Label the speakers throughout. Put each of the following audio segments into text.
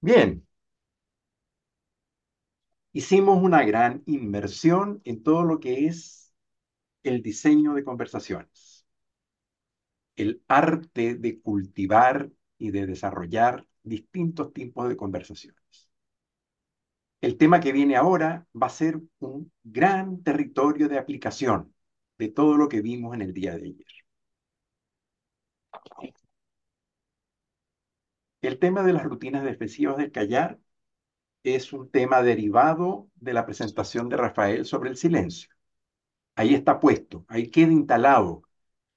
Speaker 1: Bien, hicimos una gran inmersión en todo lo que es el diseño de conversaciones, el arte de cultivar y de desarrollar distintos tipos de conversaciones. El tema que viene ahora va a ser un gran territorio de aplicación de todo lo que vimos en el día de ayer. El tema de las rutinas defensivas del callar es un tema derivado de la presentación de Rafael sobre el silencio. Ahí está puesto, ahí queda instalado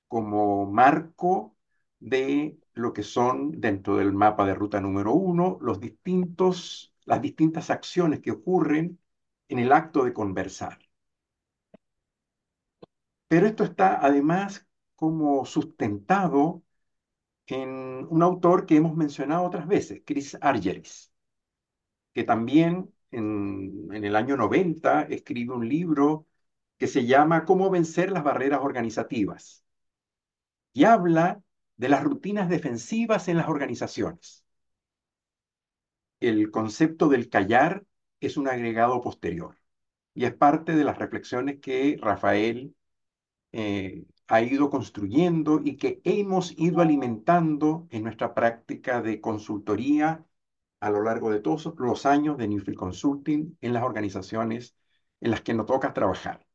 Speaker 1: como marco de lo que son dentro del mapa de ruta número uno los distintos, las distintas acciones que ocurren en el acto de conversar. Pero esto está además como sustentado en un autor que hemos mencionado otras veces, Chris Argeris, que también en, el año 90 escribe un libro que se llama Cómo vencer las barreras organizativas y habla de las rutinas defensivas en las organizaciones. El concepto del callar es un agregado posterior y es parte de las reflexiones que Rafael eh, ha ido construyendo y que hemos ido alimentando en nuestra práctica de consultoría a lo largo de todos los años de Newfield Consulting en las organizaciones en las que nos toca trabajar.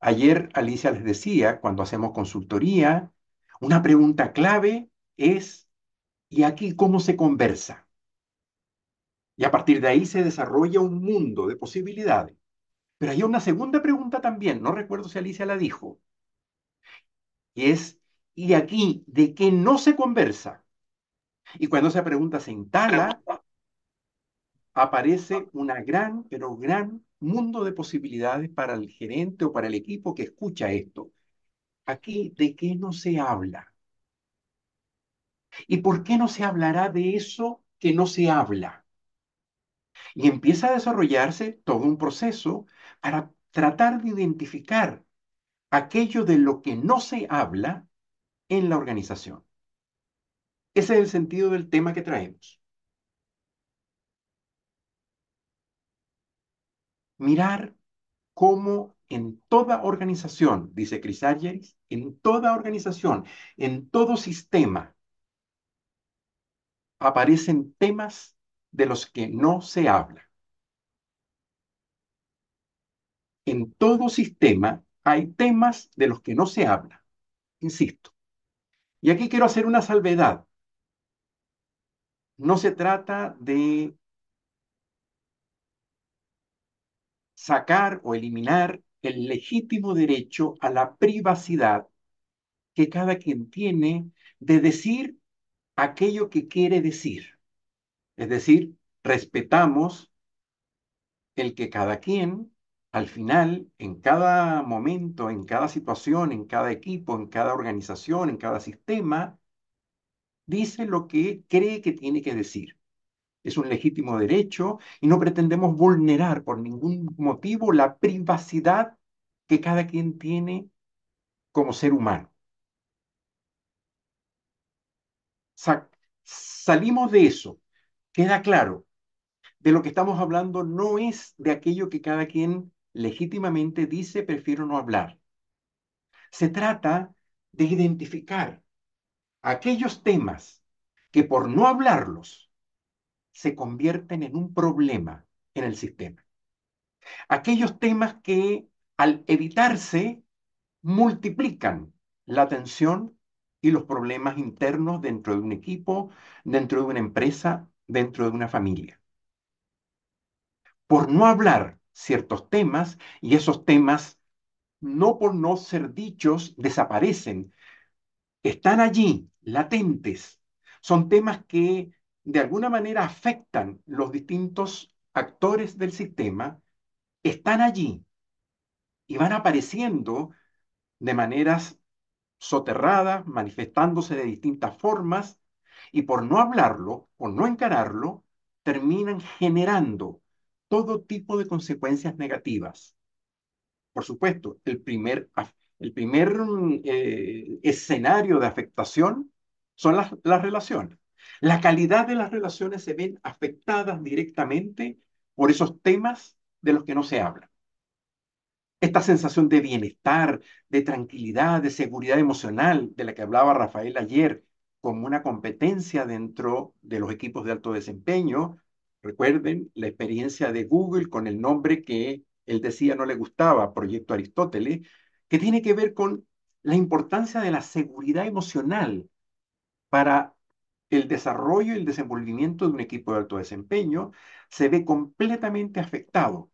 Speaker 1: Ayer Alicia les decía, cuando hacemos consultoría, una pregunta clave es, ¿y aquí cómo se conversa? Y a partir de ahí se desarrolla un mundo de posibilidades. Pero hay una segunda pregunta también, no recuerdo si Alicia la dijo, y es, ¿y aquí de qué no se conversa? Y cuando esa pregunta se instala, aparece una gran, pero gran mundo de posibilidades para el gerente o para el equipo que escucha esto. Aquí, ¿de qué no se habla? ¿Y por qué no se hablará de eso que no se habla? Y empieza a desarrollarse todo un proceso para tratar de identificar aquello de lo que no se habla en la organización. Ese es el sentido del tema que traemos. Mirar cómo en toda organización, dice Chris en toda organización, en todo sistema, aparecen temas de los que no se habla. En todo sistema hay temas de los que no se habla, insisto. Y aquí quiero hacer una salvedad. No se trata de sacar o eliminar el legítimo derecho a la privacidad que cada quien tiene de decir aquello que quiere decir. Es decir, respetamos el que cada quien, al final, en cada momento, en cada situación, en cada equipo, en cada organización, en cada sistema, dice lo que cree que tiene que decir. Es un legítimo derecho y no pretendemos vulnerar por ningún motivo la privacidad que cada quien tiene como ser humano. salimos de eso. Queda claro, de lo que estamos hablando no es de aquello que cada quien legítimamente dice prefiero no hablar. Se trata de identificar aquellos temas que por no hablarlos se convierten en un problema en el sistema. Aquellos temas que al evitarse multiplican la tensión y los problemas internos dentro de un equipo, dentro de una empresa, dentro de una familia. Por no hablar ciertos temas y esos temas, no por no ser dichos, desaparecen. Están allí, latentes. Son temas que de alguna manera afectan los distintos actores del sistema, están allí y van apareciendo de maneras soterradas, manifestándose de distintas formas, y por no hablarlo, por no encararlo, terminan generando todo tipo de consecuencias negativas. Por supuesto, el primer, el primer eh, escenario de afectación son las, las relaciones. La calidad de las relaciones se ven afectadas directamente por esos temas de los que no se habla. Esta sensación de bienestar, de tranquilidad, de seguridad emocional de la que hablaba Rafael ayer, como una competencia dentro de los equipos de alto desempeño. Recuerden la experiencia de Google con el nombre que él decía no le gustaba, Proyecto Aristóteles, que tiene que ver con la importancia de la seguridad emocional para el desarrollo y el desenvolvimiento de un equipo de alto desempeño, se ve completamente afectado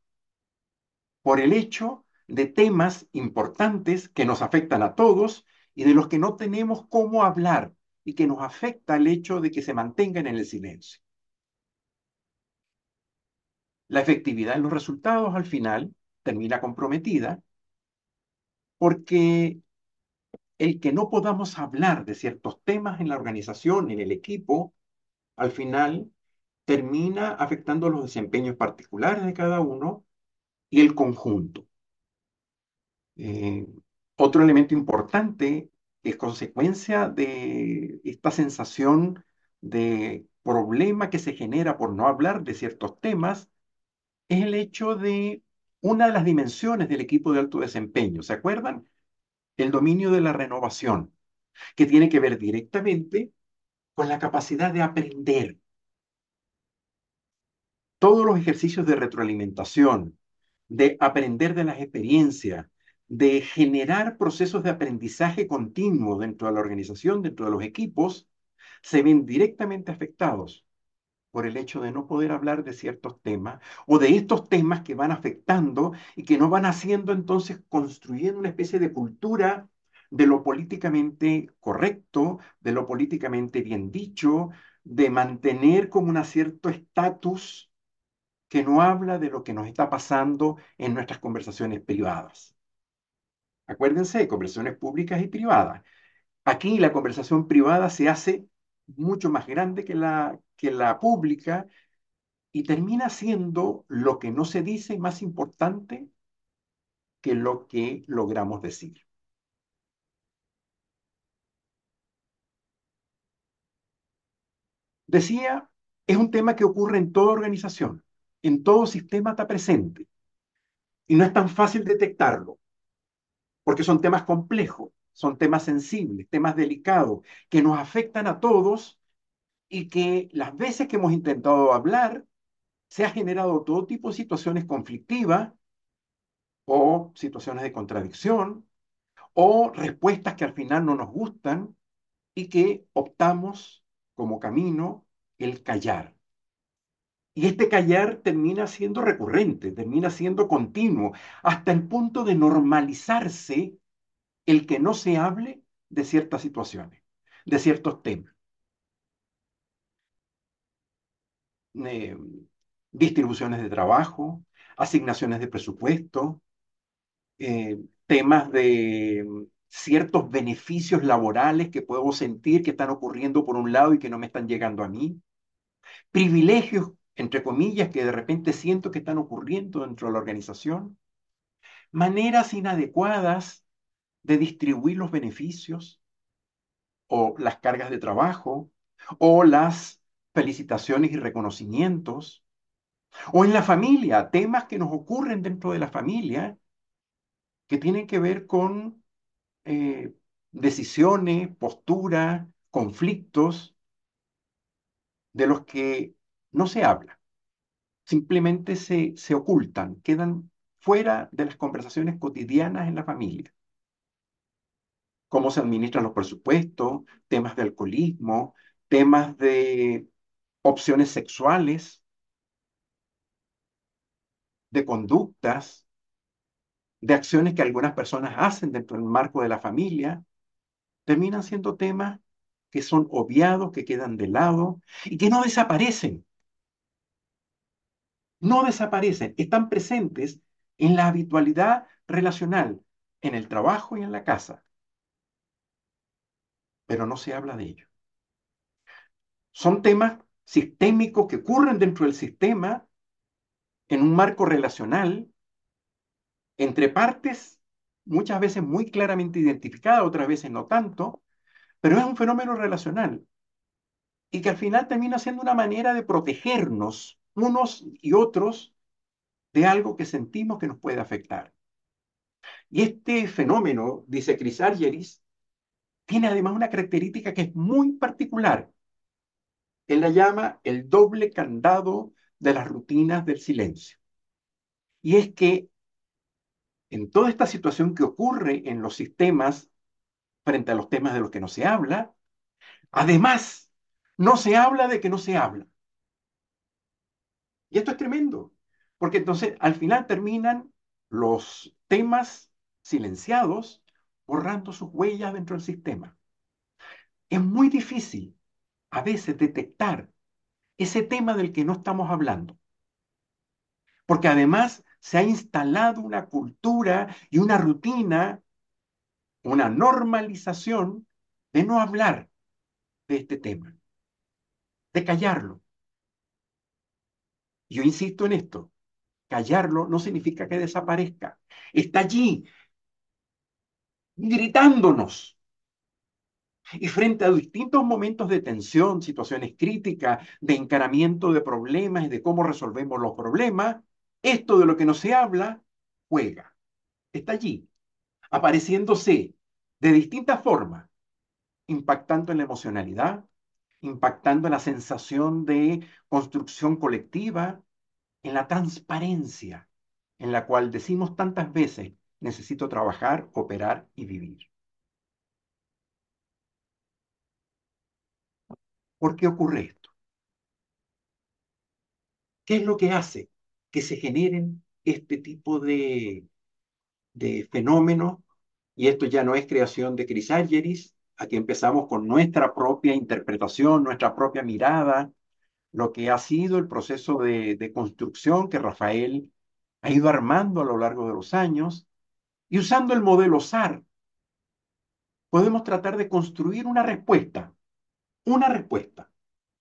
Speaker 1: por el hecho de temas importantes que nos afectan a todos y de los que no tenemos cómo hablar y que nos afecta el hecho de que se mantengan en el silencio. La efectividad en los resultados al final termina comprometida porque el que no podamos hablar de ciertos temas en la organización, en el equipo, al final termina afectando los desempeños particulares de cada uno y el conjunto. Eh, otro elemento importante es consecuencia de esta sensación de problema que se genera por no hablar de ciertos temas, es el hecho de una de las dimensiones del equipo de alto desempeño. ¿Se acuerdan? El dominio de la renovación, que tiene que ver directamente con la capacidad de aprender. Todos los ejercicios de retroalimentación, de aprender de las experiencias, de generar procesos de aprendizaje continuo dentro de la organización, dentro de los equipos, se ven directamente afectados por el hecho de no poder hablar de ciertos temas o de estos temas que van afectando y que no van haciendo entonces construyendo una especie de cultura de lo políticamente correcto, de lo políticamente bien dicho, de mantener como un cierto estatus que no habla de lo que nos está pasando en nuestras conversaciones privadas. Acuérdense, de conversaciones públicas y privadas. Aquí la conversación privada se hace mucho más grande que la, que la pública y termina siendo lo que no se dice más importante que lo que logramos decir. Decía, es un tema que ocurre en toda organización, en todo sistema está presente y no es tan fácil detectarlo porque son temas complejos, son temas sensibles, temas delicados, que nos afectan a todos y que las veces que hemos intentado hablar, se ha generado todo tipo de situaciones conflictivas o situaciones de contradicción o respuestas que al final no nos gustan y que optamos como camino el callar. Y este callar termina siendo recurrente, termina siendo continuo, hasta el punto de normalizarse el que no se hable de ciertas situaciones, de ciertos temas. Eh, distribuciones de trabajo, asignaciones de presupuesto, eh, temas de ciertos beneficios laborales que puedo sentir que están ocurriendo por un lado y que no me están llegando a mí, privilegios entre comillas, que de repente siento que están ocurriendo dentro de la organización, maneras inadecuadas de distribuir los beneficios o las cargas de trabajo o las felicitaciones y reconocimientos, o en la familia, temas que nos ocurren dentro de la familia que tienen que ver con eh, decisiones, posturas, conflictos, de los que no se habla, simplemente se, se ocultan, quedan fuera de las conversaciones cotidianas en la familia. Cómo se administran los presupuestos, temas de alcoholismo, temas de opciones sexuales, de conductas, de acciones que algunas personas hacen dentro del marco de la familia, terminan siendo temas que son obviados, que quedan de lado y que no desaparecen, no desaparecen, están presentes en la habitualidad relacional, en el trabajo y en la casa, pero no se habla de ello. Son temas sistémicos que ocurren dentro del sistema en un marco relacional entre partes muchas veces muy claramente identificadas, otras veces no tanto, pero es un fenómeno relacional y que al final termina siendo una manera de protegernos unos y otros de algo que sentimos que nos puede afectar. Y este fenómeno, dice Crisálgeris, tiene además una característica que es muy particular. Él la llama el doble candado de las rutinas del silencio. Y es que en toda esta situación que ocurre en los sistemas frente a los temas de los que no se habla, además, no se habla de que no se habla. Y esto es tremendo, porque entonces al final terminan los temas silenciados borrando sus huellas dentro del sistema. Es muy difícil a veces detectar ese tema del que no estamos hablando, porque además se ha instalado una cultura y una rutina, una normalización de no hablar de este tema, de callarlo. Yo insisto en esto, callarlo no significa que desaparezca, está allí, gritándonos. Y frente a distintos momentos de tensión, situaciones críticas, de encaramiento de problemas y de cómo resolvemos los problemas, esto de lo que no se habla juega. Está allí, apareciéndose de distintas formas, impactando en la emocionalidad, impactando en la sensación de construcción colectiva, en la transparencia en la cual decimos tantas veces necesito trabajar, operar y vivir. ¿Por qué ocurre esto? ¿Qué es lo que hace que se generen este tipo de, de fenómenos? Y esto ya no es creación de Crisálgeris, aquí empezamos con nuestra propia interpretación, nuestra propia mirada, lo que ha sido el proceso de, de construcción que Rafael ha ido armando a lo largo de los años y usando el modelo SAR, podemos tratar de construir una respuesta, una respuesta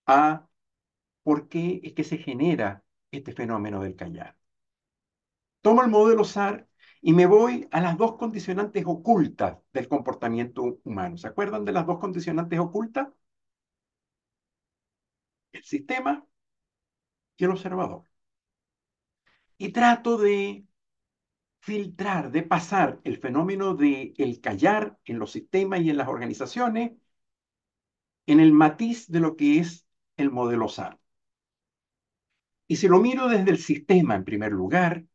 Speaker 1: a por qué es que se genera este fenómeno del callar. Tomo el modelo SAR y me voy a las dos condicionantes ocultas del comportamiento humano. ¿Se acuerdan de las dos condicionantes ocultas? El sistema y el observador. Y trato de filtrar, de pasar el fenómeno de el callar en los sistemas y en las organizaciones en el matiz de lo que es el modelo SAR. Y si lo miro desde el sistema en primer lugar,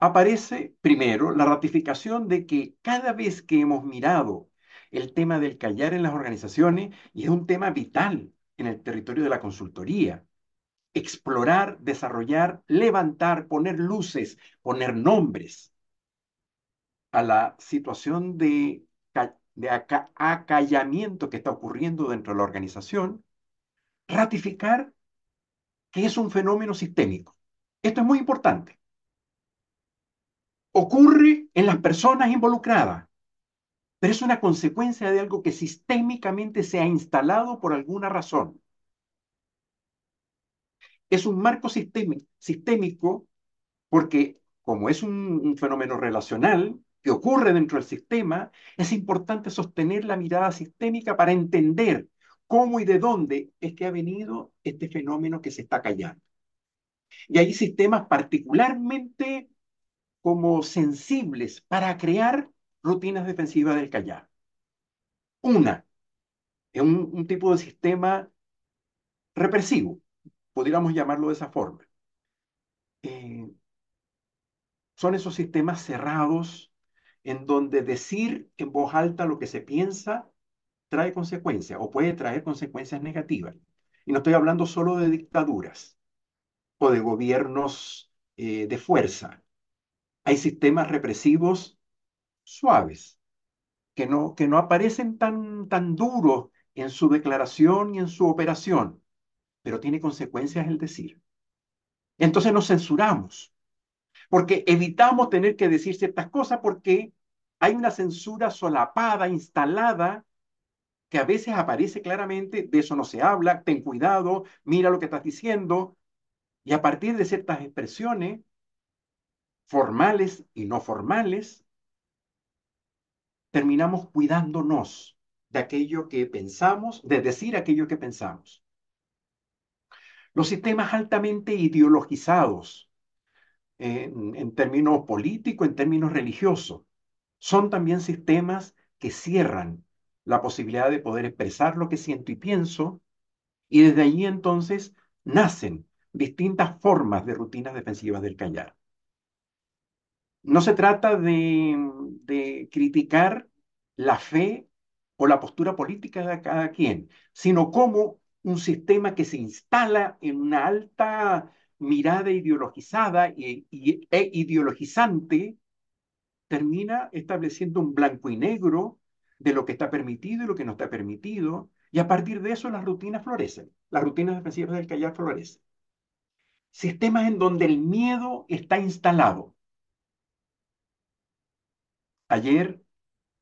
Speaker 1: aparece primero la ratificación de que cada vez que hemos mirado el tema del callar en las organizaciones, y es un tema vital en el territorio de la consultoría, explorar, desarrollar, levantar, poner luces, poner nombres a la situación de, de acallamiento que está ocurriendo dentro de la organización, ratificar que es un fenómeno sistémico. Esto es muy importante. Ocurre en las personas involucradas, pero es una consecuencia de algo que sistémicamente se ha instalado por alguna razón es un marco sistémico porque como es un, fenómeno relacional que ocurre dentro del sistema, es importante sostener la mirada sistémica para entender cómo y de dónde es que ha venido este fenómeno que se está callando. Y hay sistemas particularmente como sensibles para crear rutinas defensivas del callar. Una, es un tipo de sistema represivo, pudiéramos llamarlo de esa forma. Eh, son esos sistemas cerrados en donde decir en voz alta lo que se piensa trae consecuencias o puede traer consecuencias negativas. Y no estoy hablando solo de dictaduras o de gobiernos eh, de fuerza. Hay sistemas represivos suaves que no, que no aparecen tan, tan duros en su declaración y en su operación, pero tiene consecuencias el decir. Entonces nos censuramos, porque evitamos tener que decir ciertas cosas porque hay una censura solapada, instalada, que a veces aparece claramente, de eso no se habla, ten cuidado, mira lo que estás diciendo, y a partir de ciertas expresiones, formales y no formales, terminamos cuidándonos de aquello que pensamos, de decir aquello que pensamos. Los sistemas altamente ideologizados, en, términos políticos, en términos religiosos, son también sistemas que cierran la posibilidad de poder expresar lo que siento y pienso, y desde allí entonces nacen distintas formas de rutinas defensivas del callar. No se trata de, criticar la fe o la postura política de cada quien, sino como un sistema que se instala en una alta mirada ideologizada e, ideologizante termina estableciendo un blanco y negro de lo que está permitido y lo que no está permitido, y a partir de eso las rutinas florecen, las rutinas defensivas del callar florecen. Sistemas en donde el miedo está instalado. Ayer,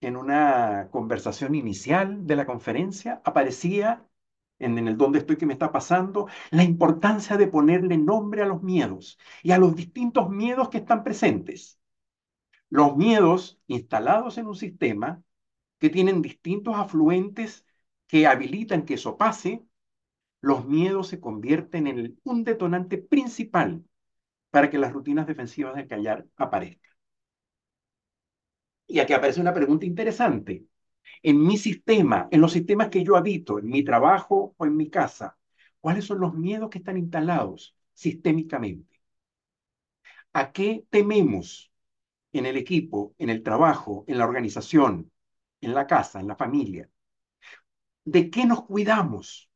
Speaker 1: en una conversación inicial de la conferencia, aparecía en, el dónde estoy, qué me está pasando, la importancia de ponerle nombre a los miedos y a los distintos miedos que están presentes. Los miedos instalados en un sistema que tienen distintos afluentes que habilitan que eso pase, los miedos se convierten en un detonante principal para que las rutinas defensivas del callar aparezcan. Y aquí aparece una pregunta interesante. En mi sistema, en los sistemas que yo habito, en mi trabajo o en mi casa, ¿cuáles son los miedos que están instalados sistémicamente? ¿A qué tememos en el equipo, en el trabajo, en la organización, en la casa, en la familia. ¿De qué nos cuidamos?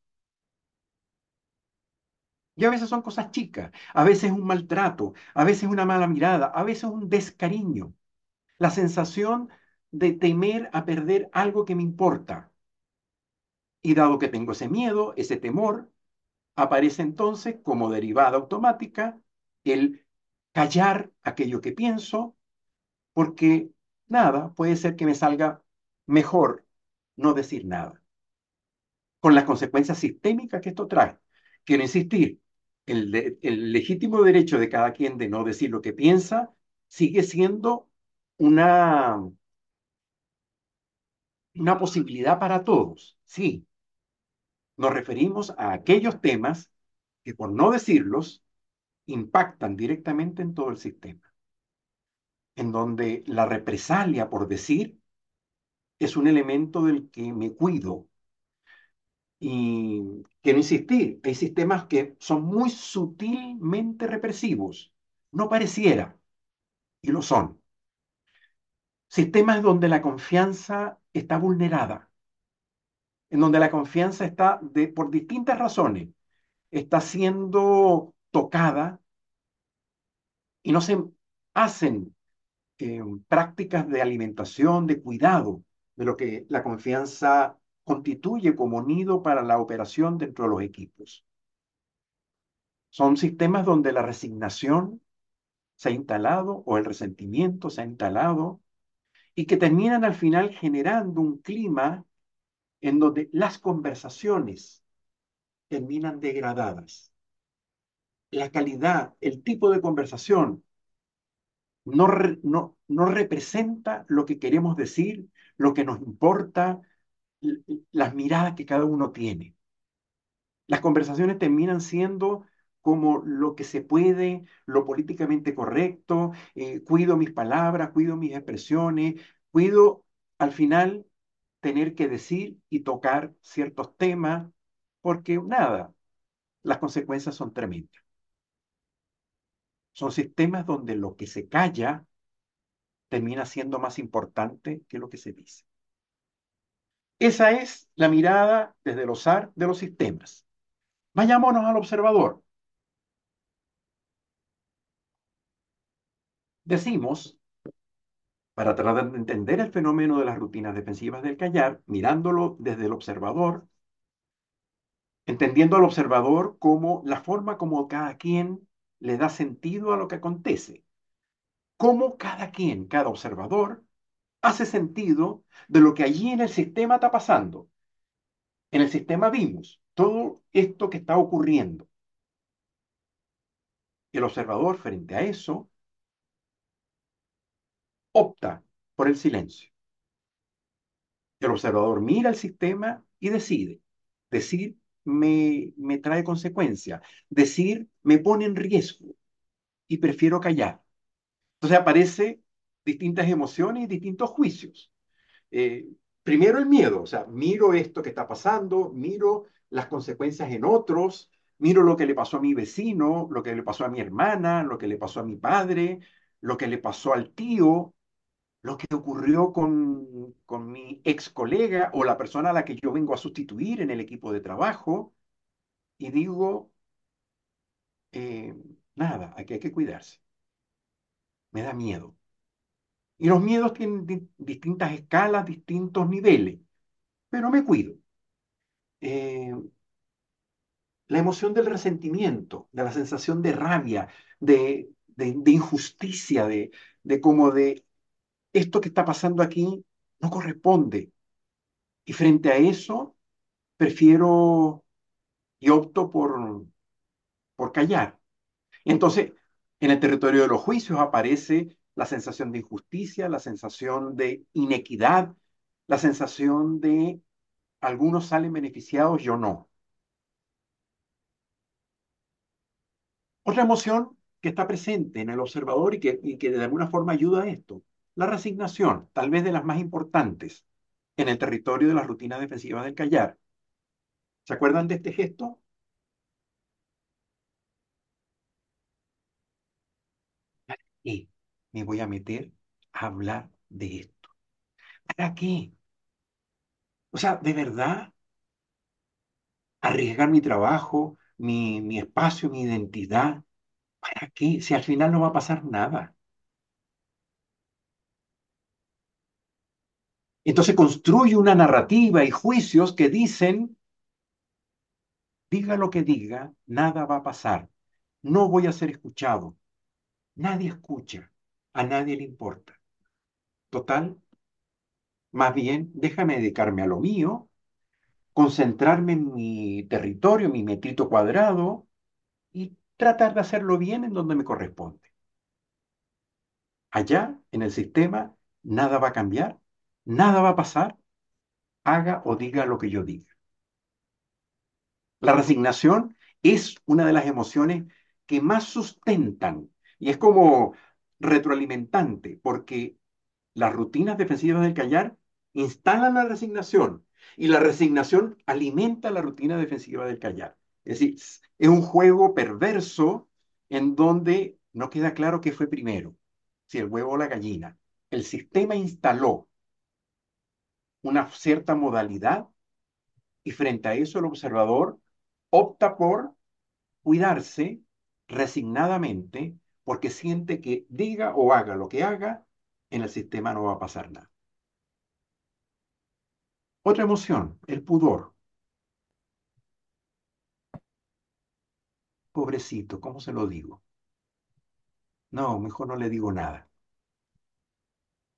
Speaker 1: Y a veces son cosas chicas, a veces un maltrato, a veces una mala mirada, a veces un descariño. La sensación de temer a perder algo que me importa. Y dado que tengo ese miedo, ese temor, aparece entonces como derivada automática el callar aquello que pienso, porque nada, puede ser que me salga mejor no decir nada. Con las consecuencias sistémicas que esto trae. Quiero insistir, el, el legítimo derecho de cada quien de no decir lo que piensa sigue siendo una, una posibilidad para todos, sí. Nos referimos a aquellos temas que por no decirlos impactan directamente en todo el sistema en donde la represalia por decir es un elemento del que me cuido. Y quiero insistir, hay sistemas que son muy sutilmente represivos, no pareciera, y lo son. Sistemas donde la confianza está vulnerada, en donde la confianza está, de, por distintas razones, está siendo tocada y no se hacen prácticas de alimentación, de cuidado, de lo que la confianza constituye como nido para la operación dentro de los equipos. Son sistemas donde la resignación se ha instalado o el resentimiento se ha instalado y que terminan al final generando un clima en donde las conversaciones terminan degradadas. La calidad, el tipo de conversación no, no, no representa lo que queremos decir, lo que nos importa, las miradas que cada uno tiene. Las conversaciones terminan siendo como lo que se puede, lo políticamente correcto, eh, cuido mis palabras, cuido mis expresiones, cuido al final tener que decir y tocar ciertos temas, porque nada, las consecuencias son tremendas. Son sistemas donde lo que se calla termina siendo más importante que lo que se dice. Esa es la mirada desde los SAR de los sistemas. Vayámonos al observador. Decimos, para tratar de entender el fenómeno de las rutinas defensivas del callar, mirándolo desde el observador, entendiendo al observador como la forma como cada quien le da sentido a lo que acontece. Cómo cada quien, cada observador, hace sentido de lo que allí en el sistema está pasando. En el sistema vimos todo esto que está ocurriendo. El observador frente a eso opta por el silencio. El observador mira el sistema y decide. Decir me, me trae consecuencias. Decir me pone en riesgo y prefiero callar. Entonces aparecen distintas emociones y distintos juicios. Eh, primero el miedo, o sea, miro esto que está pasando, miro las consecuencias en otros, miro lo que le pasó a mi vecino, lo que le pasó a mi hermana, lo que le pasó a mi padre, lo que le pasó al tío, lo que ocurrió con, con mi ex colega o la persona a la que yo vengo a sustituir en el equipo de trabajo, y digo, eh, nada, aquí hay que cuidarse. Me da miedo. Y los miedos tienen distintas escalas, distintos niveles, pero me cuido. Eh, la emoción del resentimiento, de la sensación de rabia, de, de, injusticia, de, de como de esto que está pasando aquí no corresponde. Y frente a eso, prefiero y opto por, por callar. Entonces, en el territorio de los juicios aparece la sensación de injusticia, la sensación de inequidad, la sensación de algunos salen beneficiados, yo no. Otra emoción que está presente en el observador y que, y que de alguna forma ayuda a esto, la resignación, tal vez de las más importantes en el territorio de la rutina defensiva del callar. ¿Se acuerdan de este gesto? ¿Y me voy a meter a hablar de esto? ¿Para qué? O sea, de verdad, arriesgar mi trabajo, mi, mi espacio, mi identidad, ¿para qué? Si al final no va a pasar nada. Entonces construye una narrativa y juicios que dicen, diga lo que diga, nada va a pasar, no voy a ser escuchado, nadie escucha, a nadie le importa. Total, más bien, déjame dedicarme a lo mío, concentrarme en mi territorio, mi metrito cuadrado y tratar de hacerlo bien en donde me corresponde. Allá, en el sistema, nada va a cambiar, nada va a pasar, haga o diga lo que yo diga. La resignación es una de las emociones que más sustentan y es como retroalimentante, porque las rutinas defensivas del callar instalan la resignación y la resignación alimenta la rutina defensiva del callar. Es decir, es un juego perverso en donde no queda claro qué fue primero, si el huevo o la gallina. El sistema instaló una cierta modalidad y frente a eso el observador opta por cuidarse resignadamente porque siente que diga o haga lo que haga, en el sistema no va a pasar nada. Otra emoción, el pudor. Pobrecito, ¿cómo se lo digo? No, mejor no le digo nada.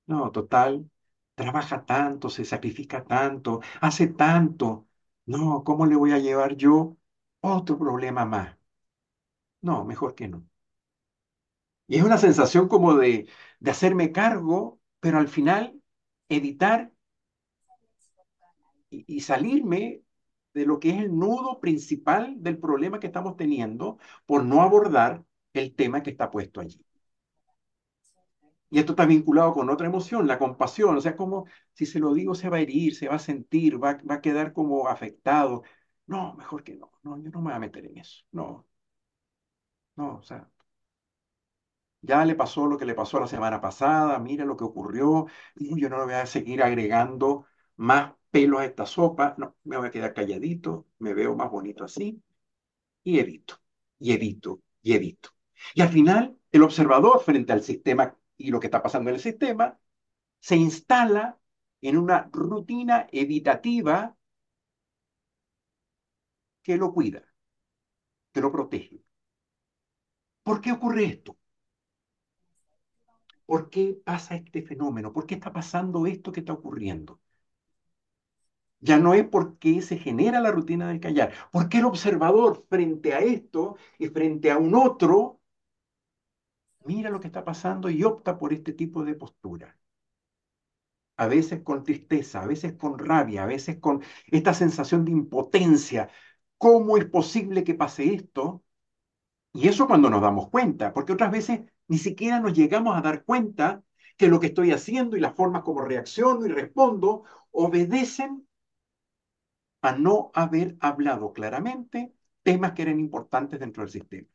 Speaker 1: No, total, trabaja tanto, se sacrifica tanto, hace tanto. No, ¿cómo le voy a llevar yo otro problema más? No, mejor que no. Y es una sensación como de, de hacerme cargo, pero al final evitar y, y salirme de lo que es el nudo principal del problema que estamos teniendo por no abordar el tema que está puesto allí. Y esto está vinculado con otra emoción, la compasión. O sea, como si se lo digo, se va a herir, se va a sentir, va, va a quedar como afectado. No, mejor que no. No, yo no me voy a meter en eso. No. No, o sea, ya le pasó lo que le pasó la semana pasada, mira lo que ocurrió, yo no le voy a seguir agregando más pelo a esta sopa, no, me voy a quedar calladito, me veo más bonito así, y evito, y evito, y evito. Y al final, el observador frente al sistema y lo que está pasando en el sistema, se instala en una rutina evitativa que lo cuida, que lo protege. ¿Por qué ocurre esto? ¿Por qué pasa este fenómeno? ¿Por qué está pasando esto que está ocurriendo? Ya no es porque se genera la rutina del callar, porque el observador frente a esto y frente a un otro mira lo que está pasando y opta por este tipo de postura. a veces con tristeza, a veces con rabia, a veces con esta sensación de impotencia. ¿Cómo es posible que pase esto? Y eso cuando nos damos cuenta, porque otras veces ni siquiera nos llegamos a dar cuenta que lo que estoy haciendo y las formas como reacciono y respondo obedecen a no haber hablado claramente temas que eran importantes dentro del sistema.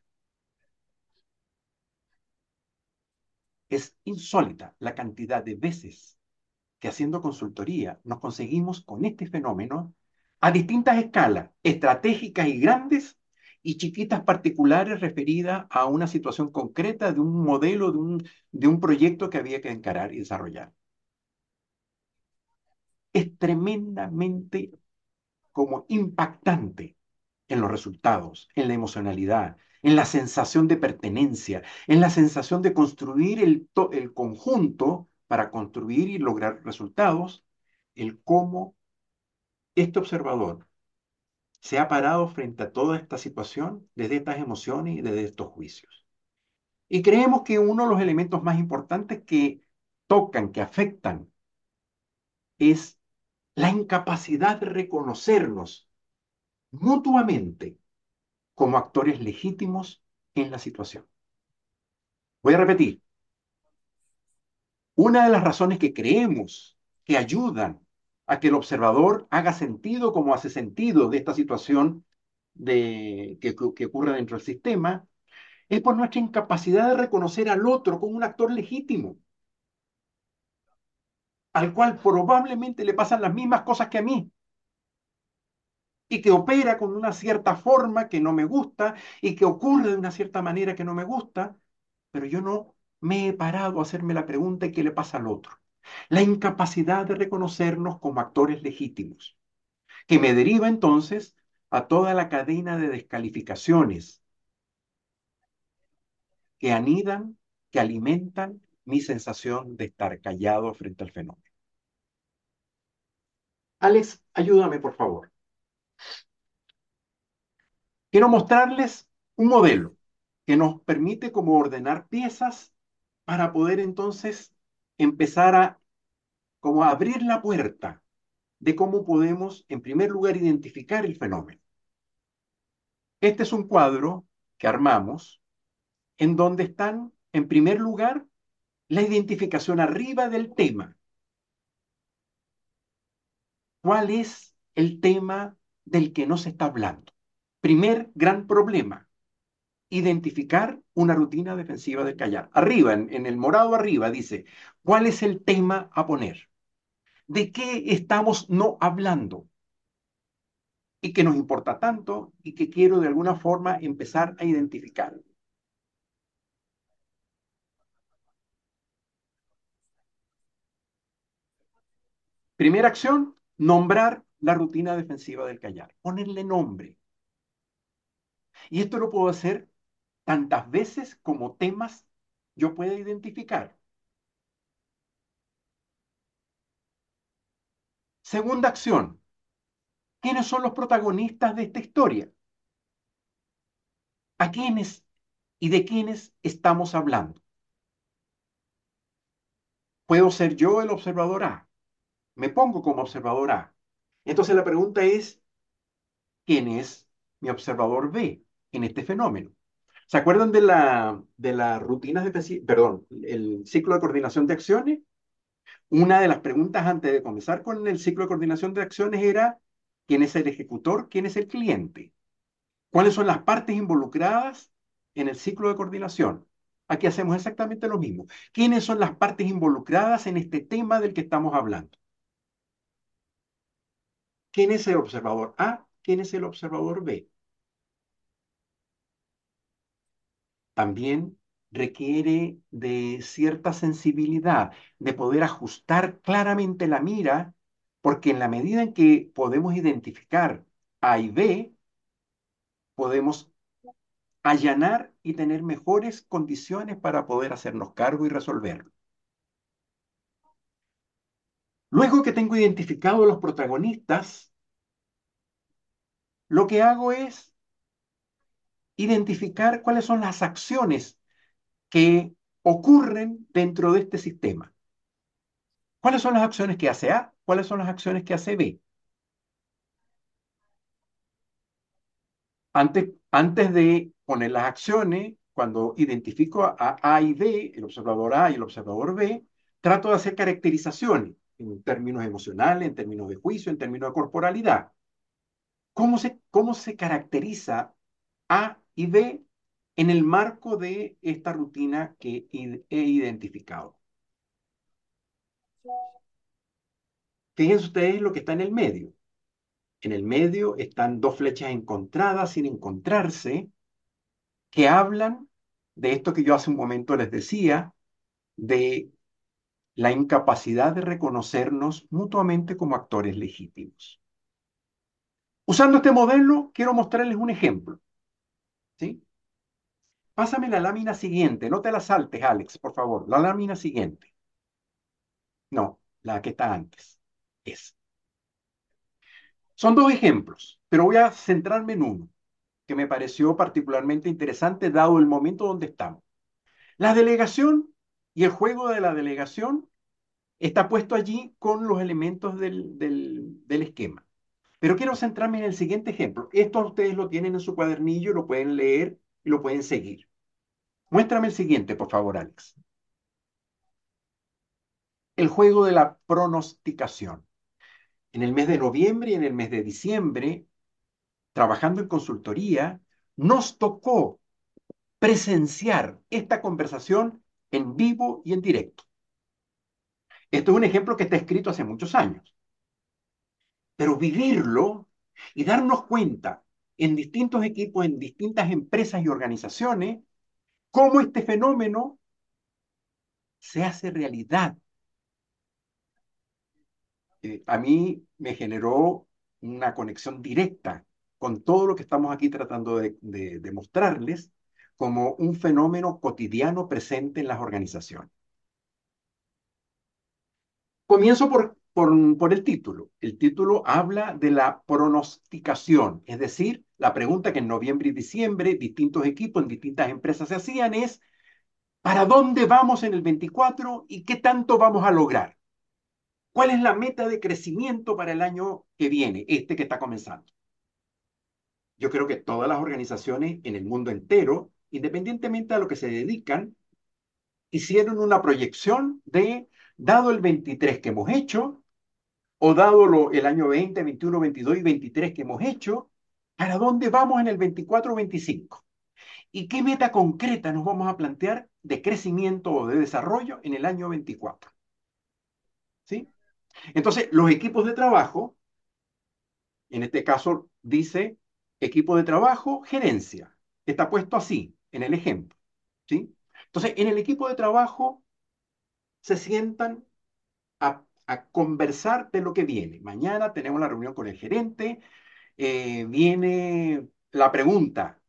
Speaker 1: Es insólita la cantidad de veces que haciendo consultoría nos conseguimos con este fenómeno a distintas escalas, estratégicas y grandes, y chiquitas particulares referidas a una situación concreta de un modelo, de un, de un proyecto que había que encarar y desarrollar. Es tremendamente como impactante en los resultados, en la emocionalidad, en la sensación de pertenencia, en la sensación de construir el, el conjunto para construir y lograr resultados, el cómo este observador se ha parado frente a toda esta situación desde estas emociones y desde estos juicios. Y creemos que uno de los elementos más importantes que tocan, que afectan, es la incapacidad de reconocernos mutuamente como actores legítimos en la situación. Voy a repetir. Una de las razones que creemos que ayudan a que el observador haga sentido como hace sentido de esta situación de, que, que ocurre dentro del sistema, es por nuestra incapacidad de reconocer al otro como un actor legítimo, al cual probablemente le pasan las mismas cosas que a mí, y que opera con una cierta forma que no me gusta, y que ocurre de una cierta manera que no me gusta, pero yo no me he parado a hacerme la pregunta ¿y qué le pasa al otro? La incapacidad de reconocernos como actores legítimos, que me deriva entonces a toda la cadena de descalificaciones que anidan, que alimentan mi sensación de estar callado frente al fenómeno. Alex, ayúdame por favor. Quiero mostrarles un modelo que nos permite como ordenar piezas para poder entonces empezar a como abrir la puerta de cómo podemos, en primer lugar, identificar el fenómeno. Este es un cuadro que armamos en donde están, en primer lugar, la identificación arriba del tema. ¿Cuál es el tema del que no se está hablando? Primer gran problema, identificar una rutina defensiva del callar. Arriba, en, el morado arriba, dice, ¿cuál es el tema a poner? ¿De qué estamos no hablando? Y que nos importa tanto y que quiero de alguna forma empezar a identificar. Primera acción, nombrar la rutina defensiva del callar, ponerle nombre. Y esto lo puedo hacer tantas veces como temas yo pueda identificar. Segunda acción. ¿Quiénes son los protagonistas de esta historia? ¿A quiénes y de quiénes estamos hablando? ¿Puedo ser yo el observador A? Me pongo como observador A. Entonces la pregunta es, ¿quién es mi observador B en este fenómeno? ¿Se acuerdan de la, de las rutinas de, perdón, el ciclo de coordinación de acciones? Una de las preguntas antes de comenzar con el ciclo de coordinación de acciones era, ¿quién es el ejecutor? ¿Quién es el cliente? ¿Cuáles son las partes involucradas en el ciclo de coordinación? Aquí hacemos exactamente lo mismo. ¿Quiénes son las partes involucradas en este tema del que estamos hablando? ¿Quién es el observador A? ¿Quién es el observador B? también requiere de cierta sensibilidad, de poder ajustar claramente la mira, porque en la medida en que podemos identificar A y B, podemos allanar y tener mejores condiciones para poder hacernos cargo y resolverlo. Luego que tengo identificado los protagonistas, lo que hago es identificar cuáles son las acciones que ocurren dentro de este sistema. ¿Cuáles son las acciones que hace A? ¿Cuáles son las acciones que hace B? Antes, antes de poner las acciones, cuando identifico a A y B, el observador A y el observador B, trato de hacer caracterizaciones en términos emocionales, en términos de juicio, en términos de corporalidad. ¿Cómo se, cómo se caracteriza A y B en el marco de esta rutina que he identificado? Fíjense ustedes lo que está en el medio. En el medio están dos flechas encontradas sin encontrarse, que hablan de esto que yo hace un momento les decía, de la incapacidad de reconocernos mutuamente como actores legítimos. Usando este modelo, quiero mostrarles un ejemplo. ¿sí? Pásame la lámina siguiente, no te la saltes, Alex, por favor, la lámina siguiente. No, la que está antes. Es. Son dos ejemplos, pero voy a centrarme en uno que me pareció particularmente interesante dado el momento donde estamos. La delegación y el juego de la delegación está puesto allí con los elementos del, del, esquema. Pero quiero centrarme en el siguiente ejemplo. Esto ustedes lo tienen en su cuadernillo, lo pueden leer y lo pueden seguir. Muéstrame el siguiente, por favor, Alex. El juego de la pronosticación. En el mes de noviembre y en el mes de diciembre trabajando en consultoría, nos tocó presenciar esta conversación en vivo y en directo. Esto es un ejemplo que está escrito hace muchos años. Pero vivirlo y darnos cuenta en distintos equipos, en distintas empresas y organizaciones, cómo este fenómeno se hace realidad. Eh, a mí me generó una conexión directa con todo lo que estamos aquí tratando de, mostrarles como un fenómeno cotidiano presente en las organizaciones. Comienzo por, por, el título. El título habla de la pronosticación, es decir, la pregunta que en noviembre y diciembre distintos equipos en distintas empresas se hacían es, ¿para dónde vamos en el 24 y qué tanto vamos a lograr? ¿Cuál es la meta de crecimiento para el año que viene, este que está comenzando? yo creo que todas las organizaciones en el mundo entero, independientemente a lo que se dedican, hicieron una proyección de, dado el 23 que hemos hecho, o dado el año 20, 21, 22 y 23 que hemos hecho, ¿para dónde vamos en el 24 25? ¿Y qué meta concreta nos vamos a plantear de crecimiento o de desarrollo en el año 24? ¿Sí? Entonces, los equipos de trabajo, en este caso dice equipo de trabajo, gerencia. Está puesto así, en el ejemplo. ¿sí? Entonces, en el equipo de trabajo se sientan a, conversar de lo que viene. Mañana tenemos la reunión con el gerente, eh, viene la pregunta,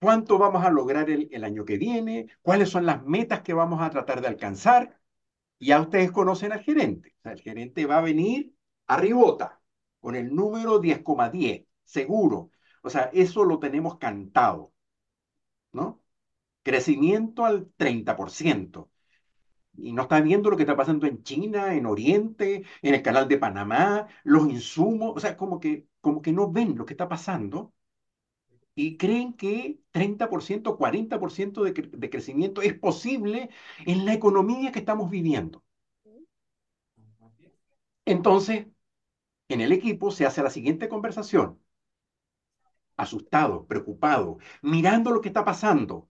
Speaker 1: ¿cuánto vamos a lograr el, año que viene? ¿Cuáles son las metas que vamos a tratar de alcanzar? Ya ustedes conocen al gerente. el gerente va a venir a ribota con el número 10,10 seguro. O sea, eso lo tenemos cantado, ¿no? Crecimiento al 30%. Y no está viendo lo que está pasando en China, en Oriente, en el canal de Panamá, los insumos, o sea, como que, como que no ven lo que está pasando y creen que 30%, 40% de, de crecimiento es posible en la economía que estamos viviendo. Entonces, en el equipo se hace la siguiente conversación asustados, preocupados, mirando lo que está pasando.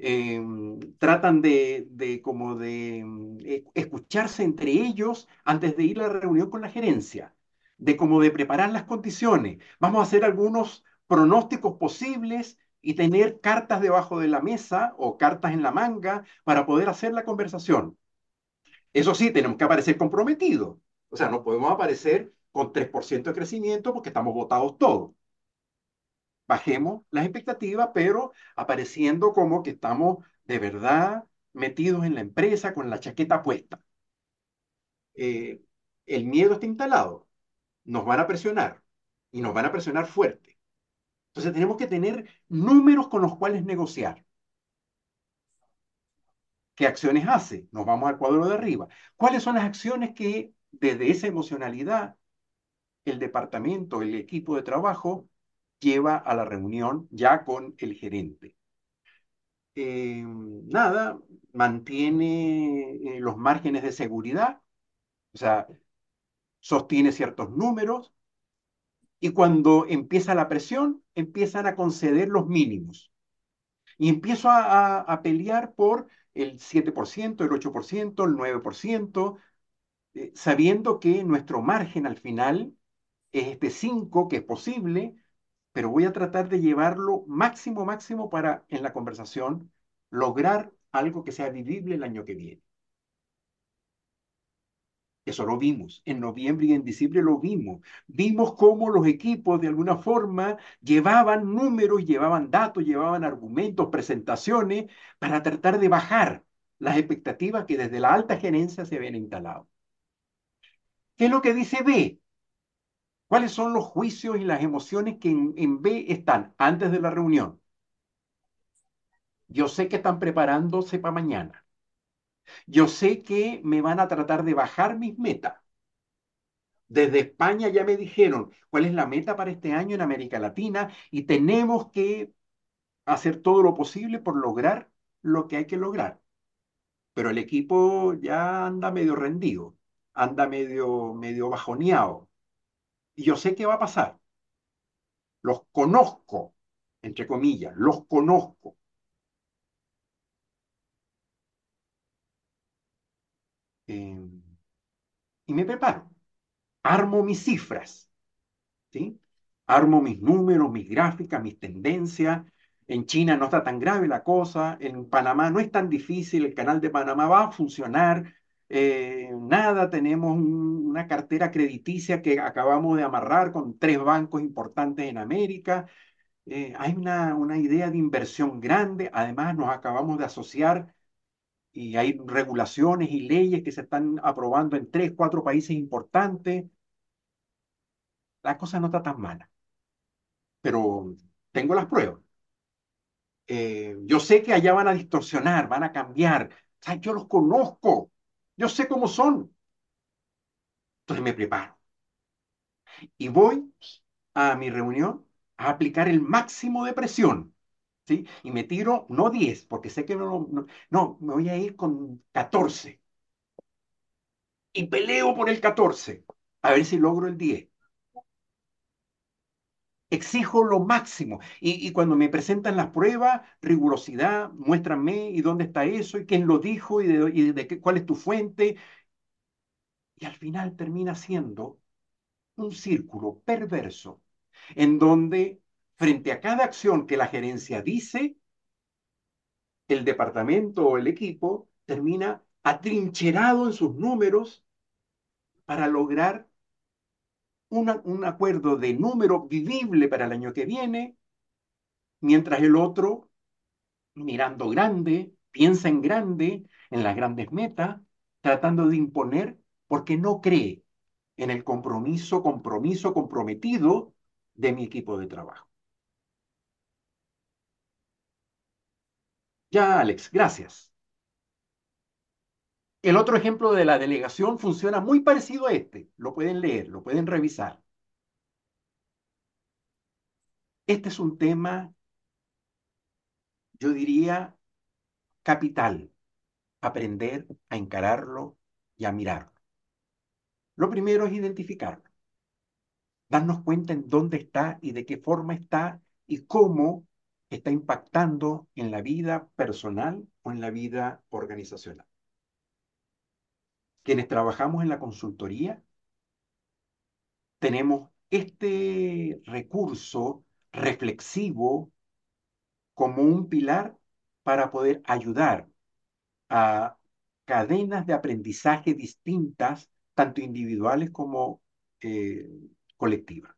Speaker 1: Em, tratan de, como de eh, escucharse entre ellos antes de ir a la reunión con la gerencia, de como de preparar las condiciones. Vamos a hacer algunos pronósticos posibles y tener cartas debajo de la mesa o cartas en la manga para poder hacer la conversación. Eso sí, tenemos que aparecer comprometidos. O sea, no podemos aparecer con 3% de crecimiento porque estamos votados todos bajemos las expectativas, pero apareciendo como que estamos de verdad metidos en la empresa con la chaqueta puesta. Eh, el miedo está instalado, nos van a presionar y nos van a presionar fuerte. Entonces tenemos que tener números con los cuales negociar. ¿Qué acciones hace? Nos vamos al cuadro de arriba. ¿Cuáles son las acciones que desde esa emocionalidad el departamento, el equipo de trabajo lleva a la reunión ya con el gerente? Eh, nada, mantiene eh, los márgenes de seguridad, o sea, sostiene ciertos números, y cuando empieza la presión, empiezan a conceder los mínimos. Y empiezo a, pelear por el 7%, el 8%, el 9%, eh, sabiendo que nuestro margen al final es este 5, que es posible, pero voy a tratar de llevarlo máximo, máximo para en la conversación lograr algo que sea vivible el año que viene. Eso lo vimos. En noviembre y en diciembre lo vimos. Vimos cómo los equipos de alguna forma llevaban números, llevaban datos, llevaban argumentos, presentaciones para tratar de bajar las expectativas que desde la alta gerencia se habían instalado. ¿Qué es lo que dice B? ¿Cuáles son los juicios y las emociones que en, B están antes de la reunión? Yo sé que están preparándose para mañana. Yo sé que me van a tratar de bajar mis metas. Desde España ya me dijeron cuál es la meta para este año en América Latina y tenemos que hacer todo lo posible por lograr lo que hay que lograr. Pero el equipo ya anda medio rendido, anda medio, medio bajoneado. Y yo sé qué va a pasar. Los conozco, entre comillas, los conozco. Em, y me preparo. Armo mis cifras, ¿sí? Armo mis números, mis gráficas, mis tendencias. En China no está tan grave la cosa, en Panamá no es tan difícil, el canal de Panamá va a funcionar. Eh, nada, tenemos una cartera crediticia que acabamos de amarrar con tres bancos importantes en América. Eh, hay una, una idea de inversión grande, además nos acabamos de asociar y hay regulaciones y leyes que se están aprobando en tres, cuatro países importantes. La cosa no está tan mala, pero tengo las pruebas. Eh, yo sé que allá van a distorsionar, van a cambiar. Yo los conozco, yo sé cómo son. Entonces me preparo. Y voy a mi reunión a aplicar el máximo de presión y me tiro, no 10, porque sé que no, no, me voy a ir con 14. Y peleo por el 14, a ver si logro el 10. Exijo lo máximo. Y, cuando me presentan las pruebas, rigurosidad, muéstrame y dónde está eso, y quién lo dijo, y, de, qué, cuál es tu fuente. Y al final termina siendo un círculo perverso en donde frente a cada acción que la gerencia dice, el departamento o el equipo termina atrincherado en sus números para lograr un acuerdo de número vivible para el año que viene, mientras el otro, mirando grande, piensa en grande, en las grandes metas, tratando de imponer porque no cree en el compromiso, compromiso comprometido de mi equipo de trabajo. Ya, Alex, gracias. El otro ejemplo de la delegación funciona muy parecido a este. Lo pueden leer, lo pueden revisar. Este es un tema, yo diría, capital. Aprender a encararlo y a mirarlo. Lo primero es identificarlo. Darnos cuenta en dónde está y de qué forma está y cómo está impactando en la vida personal o en la vida organizacional. Quienes trabajamos en la consultoría, tenemos este recurso reflexivo como un pilar para poder ayudar a cadenas de aprendizaje distintas, tanto individuales como eh, colectivas.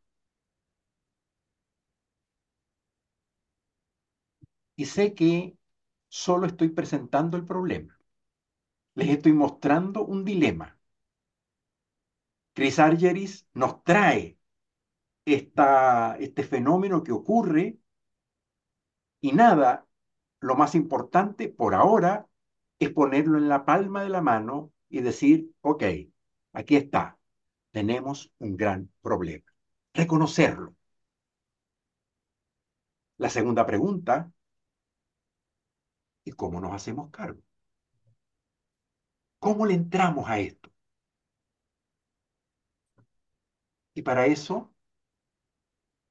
Speaker 1: y sé que solo estoy presentando el problema. Les estoy mostrando un dilema. Chris Argeris nos trae este fenómeno que ocurre y nada, lo más importante por ahora es ponerlo en la palma de la mano y decir, ok, aquí está, tenemos un gran problema. Reconocerlo. La segunda pregunta, ¿y cómo nos hacemos cargo? ¿Cómo le entramos a esto? Y para eso,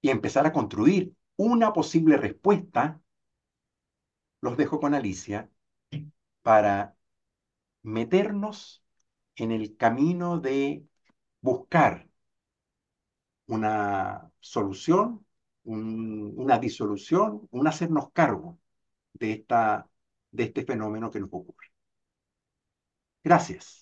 Speaker 1: y empezar a construir una posible respuesta, los dejo con Alicia para meternos en el camino de buscar una solución, una disolución, un hacernos cargo de, esta, de este fenómeno que nos ocurre. Gracias.